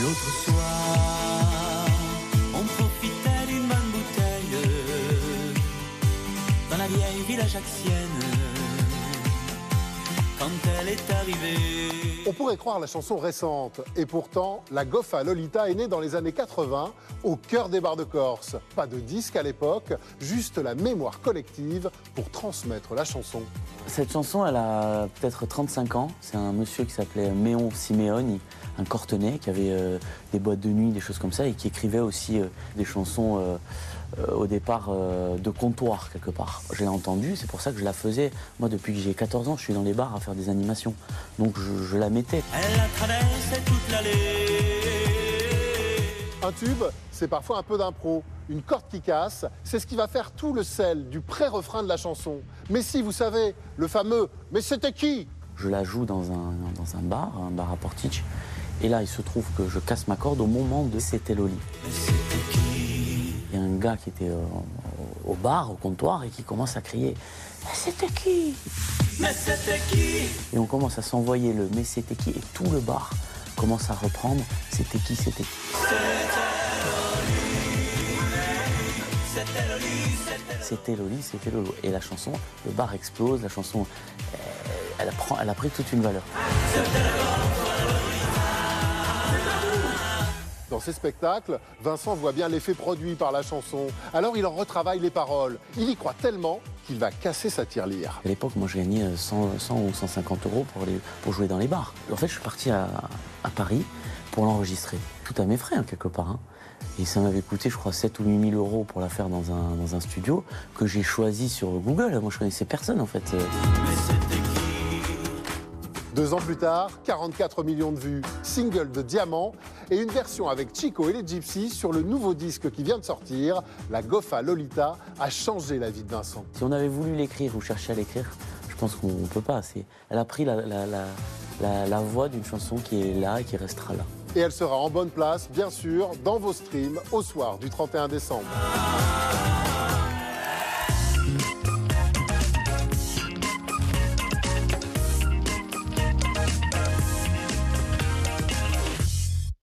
L'autre soir, on profitait d'une bonne bouteille dans la vieille ville ajaxienne. Quand elle est arrivée. On pourrait croire la chanson récente, et pourtant, la Goffa Lolita est née dans les années 80, au cœur des bars de Corse. Pas de disque à l'époque, juste la mémoire collective pour transmettre la chanson. Cette chanson, elle a peut-être 35 ans. C'est un monsieur qui s'appelait Méon Simeoni, un cortenay qui avait euh, des boîtes de nuit, des choses comme ça, et qui écrivait aussi euh, des chansons euh, euh, au départ euh, de comptoir quelque part. Je l'ai entendu, c'est pour ça que je la faisais. Moi, depuis que j'ai 14 ans, je suis dans les bars à faire des animations. Donc je, je la mettais. Elle a traversé toute l'allée. Un tube, c'est parfois un peu d'impro. Une corde qui casse, c'est ce qui va faire tout le sel du pré-refrain de la chanson. Mais si vous savez, le fameux « Mais c'était qui ?» Je la joue dans un, dans un bar, un bar à Portich. Et là, il se trouve que je casse ma corde au moment de C'était Loli. Il y a un gars qui était euh, au bar, au comptoir, et qui commence à crier Mais c'était qui? Mais c'était qui? Et on commence à s'envoyer le Mais c'était qui? Et tout le bar commence à reprendre C'était qui C'était qui? C'était Loli, c'était Lolo. Et la chanson, le bar explose, la chanson, euh, elle, prend, elle a pris toute une valeur. Dans ces spectacles, Vincent voit bien l'effet produit par la chanson. Alors il en retravaille les paroles. Il y croit tellement qu'il va casser sa tirelire. À l'époque, moi, je gagnais 100, 100 ou 150 euros pour, jouer dans les bars. En fait, je suis parti à, Paris pour l'enregistrer. Tout à mes frais, hein, quelque part. hein. Et ça m'avait coûté, je crois, 7 ou 8 000 euros pour la faire dans un, dans un studio que j'ai choisi sur Google. Moi, je connaissais personne, en fait. Euh, Deux ans plus tard, 44 millions de vues, single de Diamant et une version avec Chico et les Gypsies sur le nouveau disque qui vient de sortir. La Goffa Lolita a changé la vie de Vincent. Si on avait voulu l'écrire ou chercher à l'écrire, je pense qu'on ne peut pas. Elle a pris la, la- la voix d'une chanson qui est là et qui restera là. Et elle sera en bonne place, bien sûr, dans vos streams au soir du 31 décembre.